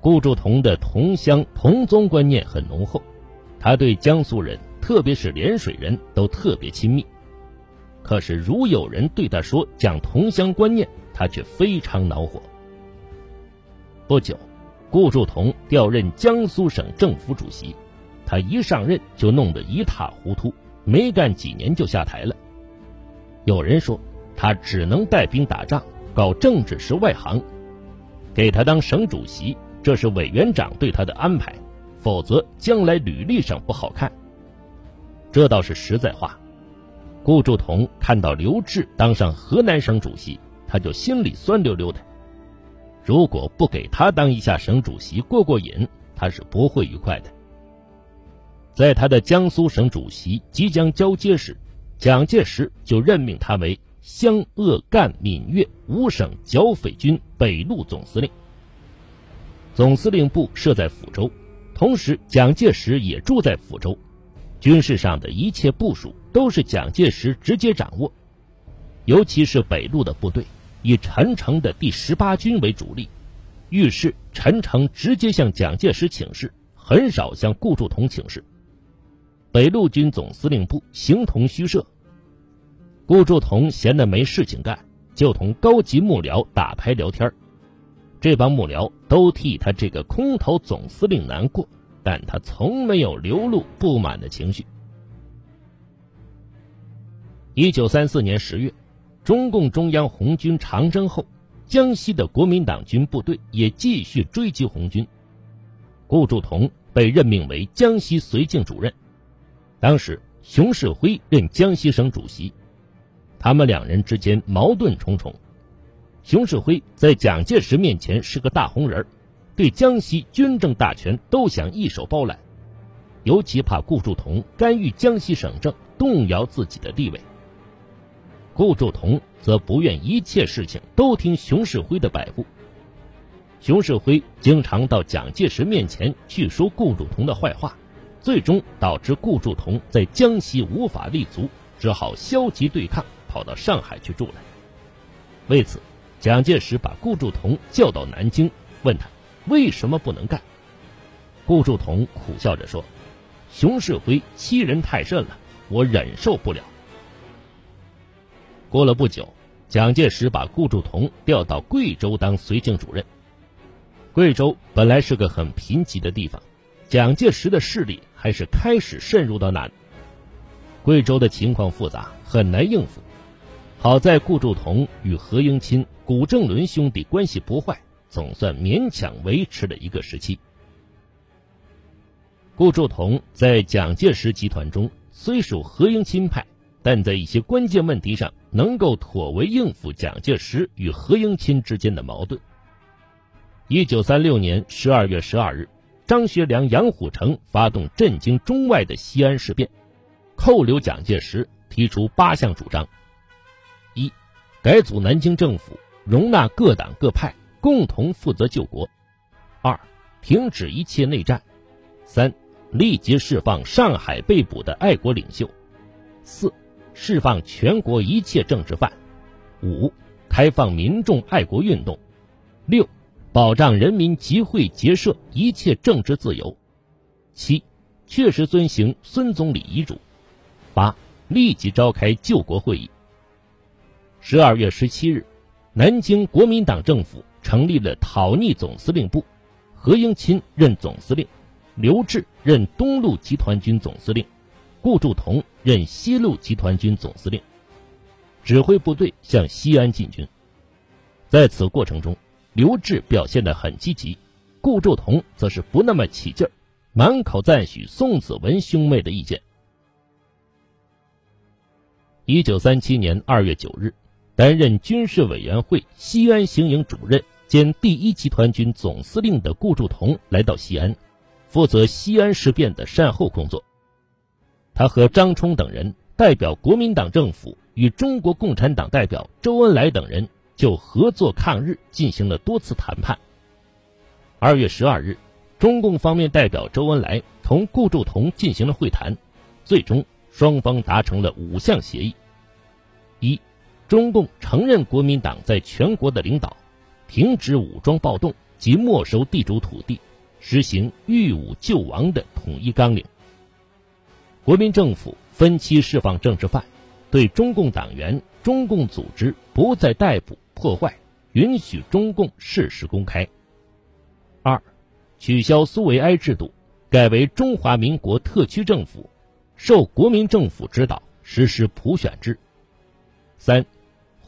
顾祝同的同乡同宗观念很浓厚，他对江苏人，特别是涟水人都特别亲密。可是，如有人对他说讲同乡观念，他却非常恼火。不久，顾祝同调任江苏省政府主席，他一上任就弄得一塌糊涂，没干几年就下台了。有人说，他只能带兵打仗，搞政治是外行，给他当省主席，这是委员长对他的安排，否则将来履历上不好看。这倒是实在话。顾祝同看到刘志当上河南省主席，他就心里酸溜溜的。如果不给他当一下省主席过过瘾，他是不会愉快的。在他的江苏省主席即将交接时，蒋介石就任命他为湘鄂赣闽粤五省剿匪军北路总司令。总司令部设在抚州，同时蒋介石也住在抚州。军事上的一切部署都是蒋介石直接掌握，尤其是北路的部队，以陈诚的第十八军为主力，遇事陈诚直接向蒋介石请示，很少向顾祝同请示。北路军总司令部形同虚设，顾祝同闲得没事情干，就同高级幕僚打牌聊天这帮幕僚都替他这个空头总司令难过。但他从没有流露不满的情绪。一九三四年十月，中共中央红军长征后，江西的国民党军部队也继续追击红军。顾祝同被任命为江西绥靖主任，当时熊式辉任江西省主席，他们两人之间矛盾重重。熊式辉在蒋介石面前是个大红人。对江西军政大权都想一手包揽，尤其怕顾祝同干预江西省政，动摇自己的地位。顾祝同则不愿一切事情都听熊式辉的摆布。熊式辉经常到蒋介石面前去说顾祝同的坏话，最终导致顾祝同在江西无法立足，只好消极对抗，跑到上海去住了。为此，蒋介石把顾祝同叫到南京，问他。为什么不能干？顾祝同苦笑着说：“熊式辉欺人太甚了，我忍受不了。”过了不久，蒋介石把顾祝同调到贵州当绥靖主任。贵州本来是个很贫瘠的地方，蒋介石的势力还是开始渗入到那里。贵州的情况复杂，很难应付。好在顾祝同与何应钦、古正伦兄弟关系不坏。总算勉强维持了一个时期。顾祝同在蒋介石集团中虽属何应钦派，但在一些关键问题上能够妥为应付蒋介石与何应钦之间的矛盾。一九三六年十二月十二日，张学良、杨虎城发动震惊中外的西安事变，扣留蒋介石，提出八项主张：一、改组南京政府，容纳各党各派。共同负责救国。二，停止一切内战。三，立即释放上海被捕的爱国领袖。四，释放全国一切政治犯。五，开放民众爱国运动。六，保障人民集会结社一切政治自由。七，确实遵行孙总理遗嘱。八，立即召开救国会议。十二月十七日，南京国民党政府。成立了讨逆总司令部，何应钦任总司令，刘峙任东路集团军总司令，顾祝同任西路集团军总司令，指挥部队向西安进军。在此过程中，刘峙表现得很积极，顾祝同则是不那么起劲儿，满口赞许宋子文兄妹的意见。一九三七年二月九日。担任军事委员会西安行营主任兼第一集团军总司令的顾祝同来到西安，负责西安事变的善后工作。他和张冲等人代表国民党政府与中国共产党代表周恩来等人就合作抗日进行了多次谈判。二月十二日，中共方面代表周恩来同顾祝同进行了会谈，最终双方达成了五项协议：一。中共承认国民党在全国的领导，停止武装暴动，及没收地主土地，实行御武救亡的统一纲领。国民政府分期释放政治犯，对中共党员、中共组织不再逮捕破坏，允许中共事实公开。二，取消苏维埃制度，改为中华民国特区政府，受国民政府指导实施普选制。三，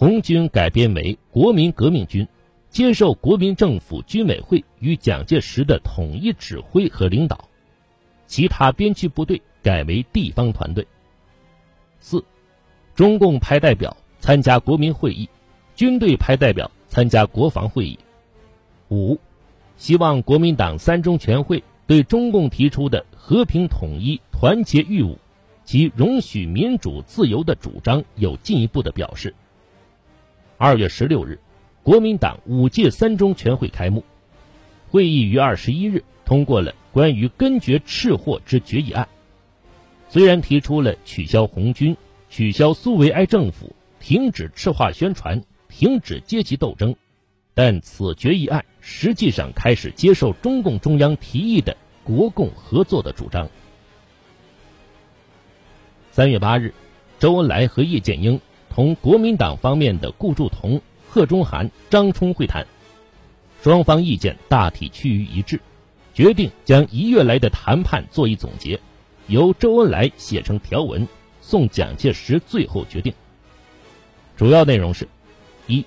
红军改编为国民革命军，接受国民政府军委会与蒋介石的统一指挥和领导，其他边区部队改为地方团队。四，中共派代表参加国民会议，军队派代表参加国防会议。五。希望国民党三中全会对中共提出的和平统一、团结御侮及容许民主自由的主张有进一步的表示。二月十六日，国民党五届三中全会开幕，会议于二十一日通过了关于根绝赤祸之决议案。虽然提出了取消红军、取消苏维埃政府、停止赤化宣传、停止阶级斗争。但此决议案实际上开始接受中共中央提议的国共合作的主张。三月八日，周恩来和叶剑英同国民党方面的顾祝同、贺中涵、张冲会谈，双方意见大体趋于一致，决定将一月来的谈判做一总结，由周恩来写成条文送蒋介石最后决定。主要内容是：一，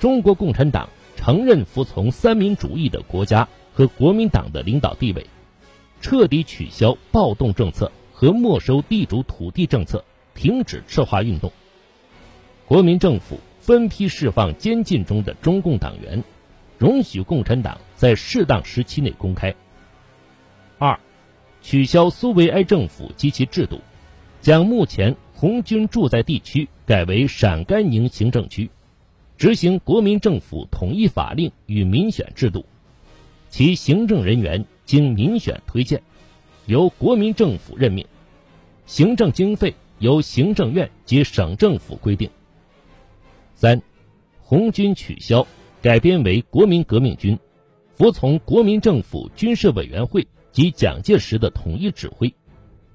中国共产党。承认服从三民主义的国家和国民党的领导地位，彻底取消暴动政策和没收地主土地政策，停止赤化运动。国民政府分批释放监禁中的中共党员，容许共产党在适当时期内公开。二，取消苏维埃政府及其制度，将目前红军驻在地区改为陕甘宁行政区。执行国民政府统一法令与民选制度，其行政人员经民选推荐，由国民政府任命，行政经费由行政院及省政府规定。三，红军取消，改编为国民革命军，服从国民政府军事委员会及蒋介石的统一指挥，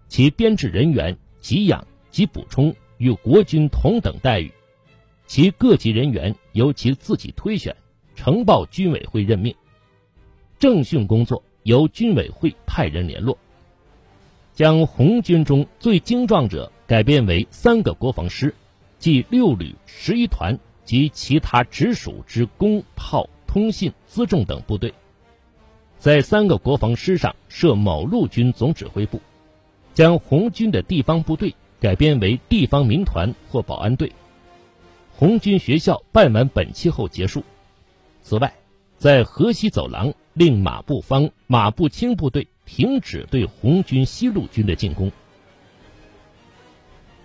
其编制人员给养及补充与国军同等待遇。其各级人员由其自己推选，呈报军委会任命。政训工作由军委会派人联络。将红军中最精壮者改编为三个国防师，即六旅、十一团及其他直属之工、炮、通信、辎重等部队。在三个国防师上设某陆军总指挥部。将红军的地方部队改编为地方民团或保安队。红军学校办完本期后结束。此外，在河西走廊令马步芳、马步青部队停止对红军西路军的进攻。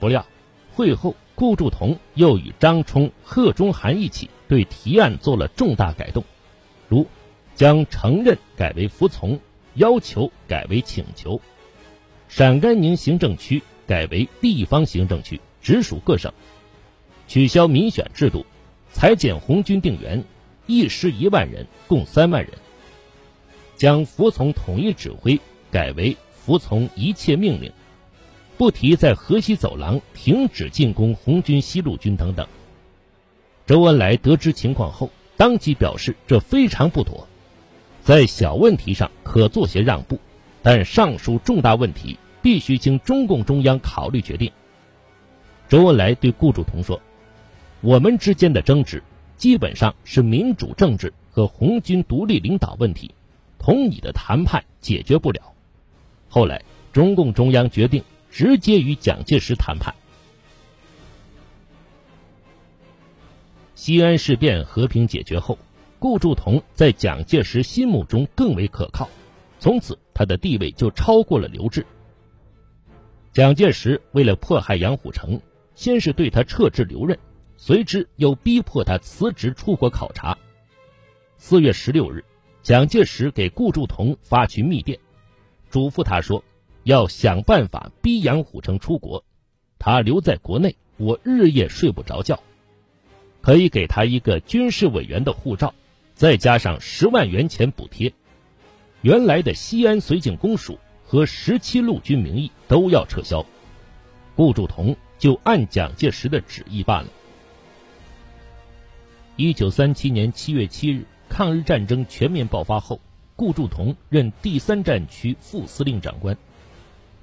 不料，会后顾祝同又与张冲、贺中涵一起对提案做了重大改动，如将承认改为服从，要求改为请求，陕甘宁行政区改为地方行政区，直属各省。取消民选制度，裁减红军定员，一师一万人，共三万人。将服从统一指挥改为服从一切命令，不提在河西走廊停止进攻红军西路军等等。周恩来得知情况后，当即表示这非常不妥，在小问题上可做些让步，但上述重大问题必须经中共中央考虑决定。周恩来对顾祝同说。我们之间的争执，基本上是民主政治和红军独立领导问题，同你的谈判解决不了。后来，中共中央决定直接与蒋介石谈判。西安事变和平解决后，顾祝同在蒋介石心目中更为可靠，从此他的地位就超过了刘志。蒋介石为了迫害杨虎城，先是对他撤职留任。随之又逼迫他辞职出国考察。四月十六日，蒋介石给顾祝同发去密电，嘱咐他说：“要想办法逼杨虎城出国，他留在国内，我日夜睡不着觉。可以给他一个军事委员的护照，再加上十万元钱补贴，原来的西安绥靖公署和十七路军名义都要撤销。顾祝同就按蒋介石的旨意办了。一九三七年七月七日，抗日战争全面爆发后，顾祝同任第三战区副司令长官。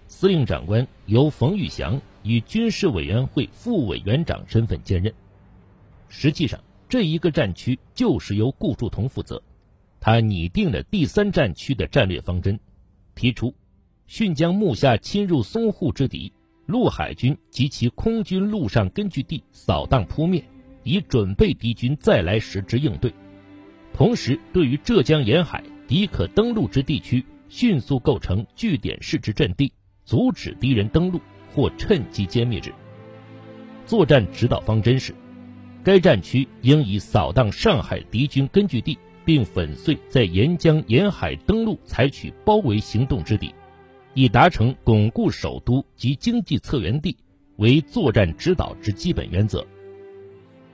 司令长官由冯玉祥以军事委员会副委员长身份兼任。实际上，这一个战区就是由顾祝同负责。他拟定了第三战区的战略方针，提出：迅将目下侵入淞沪之敌陆海军及其空军陆上根据地扫荡扑灭，以准备敌军再来时之应对。同时，对于浙江沿海敌可登陆之地区，迅速构成据点式之阵地。阻止敌人登陆或趁机歼灭之。作战指导方针是：该战区应以扫荡上海敌军根据地，并粉碎在沿江沿海登陆采取包围行动之敌，以达成巩固首都及经济策源地为作战指导之基本原则。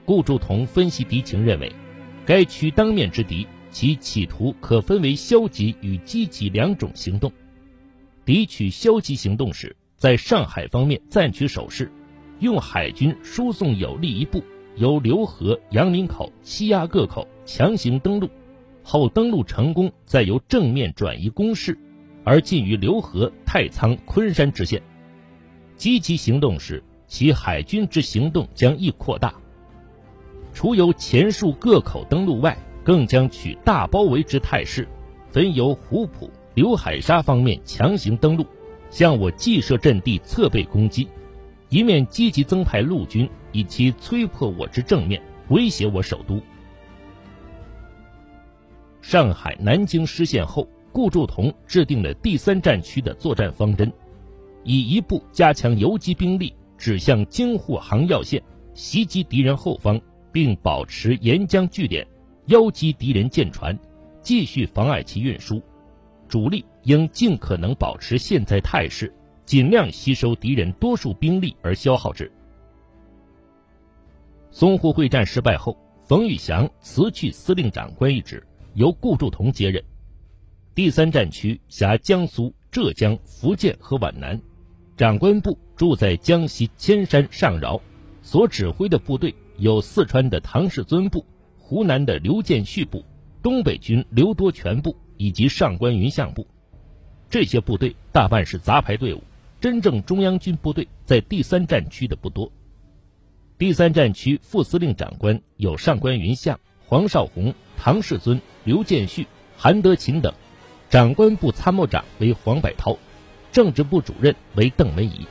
顾祝同分析敌情认为，该区当面之敌，其企图可分为消极与积极两种行动。敌取消极行动时，在上海方面暂取守势，用海军输送有力一部由浏河、杨林口欺压各口，强行登陆，后登陆成功，再由正面转移攻势，而近于浏河、太仓、昆山之线。积极行动时，其海军之行动将亦扩大。除由前述各口登陆外，更将取大包围之态势，分由湖浦。刘海沙方面强行登陆，向我既设阵地侧背攻击，一面积极增派陆军，以其摧破我之正面，威胁我首都。上海、南京失陷后，顾祝同制定了第三战区的作战方针，以一部加强游击兵力，指向京沪杭要线，袭击敌人后方，并保持沿江据点，邀击敌人舰船，继续妨碍其运输。主力应尽可能保持现在态势，尽量吸收敌人多数兵力而消耗之。淞沪会战失败后，冯玉祥辞去司令长官一职，由顾祝同接任。第三战区辖江苏、浙江、福建和皖南，长官部住在江西千山上饶，所指挥的部队有四川的唐世尊部、湖南的刘建绪部、东北军刘多全部。以及上官云相部，这些部队大半是杂牌队伍，真正中央军部队在第三战区的不多。第三战区副司令长官有上官云相、黄绍竑、唐世尊、刘建绪、韩德勤等，长官部参谋长为黄百韬，政治部主任为邓文仪。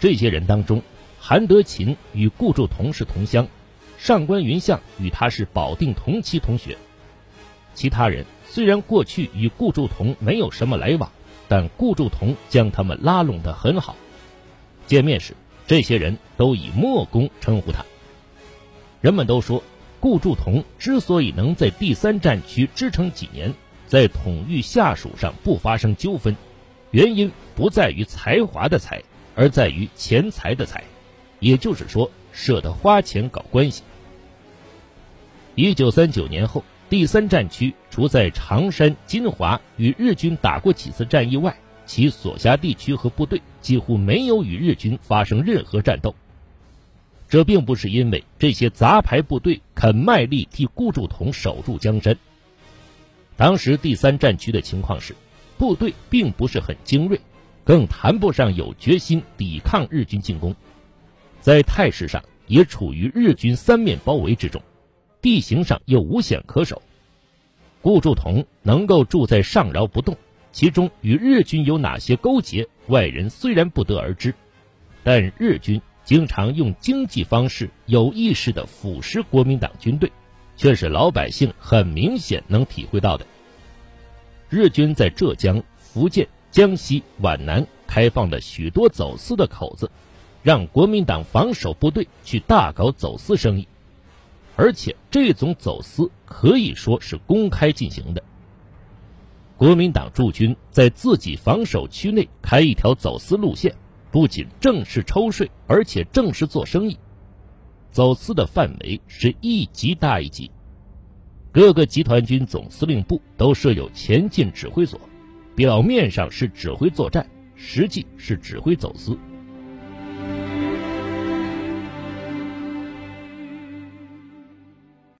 这些人当中，韩德勤与顾祝同是同乡，上官云相与他是保定同期同学，其他人。虽然过去与顾祝同没有什么来往，但顾祝同将他们拉拢得很好。见面时，这些人都以莫公称呼他。人们都说，顾祝同之所以能在第三战区支撑几年，在统御下属上不发生纠纷，原因不在于才华的才，而在于钱财的财，也就是说，舍得花钱搞关系。一九三九年后。第三战区除在常山、金华与日军打过几次战役外，其所辖地区和部队几乎没有与日军发生任何战斗。这并不是因为这些杂牌部队肯卖力替顾祝同守住江山。当时第三战区的情况是，部队并不是很精锐，更谈不上有决心抵抗日军进攻，在态势上也处于日军三面包围之中。地形上又无险可守，顾祝同能够住在上饶不动，其中与日军有哪些勾结，外人虽然不得而知，但日军经常用经济方式有意识地腐蚀国民党军队，却是老百姓很明显能体会到的。日军在浙江、福建、江西、皖南开放了许多走私的口子，让国民党防守部队去大搞走私生意。而且这种走私可以说是公开进行的。国民党驻军在自己防守区内开一条走私路线，不仅正式抽税，而且正式做生意。走私的范围是一级大一级。各个集团军总司令部都设有前进指挥所，表面上是指挥作战，实际是指挥走私。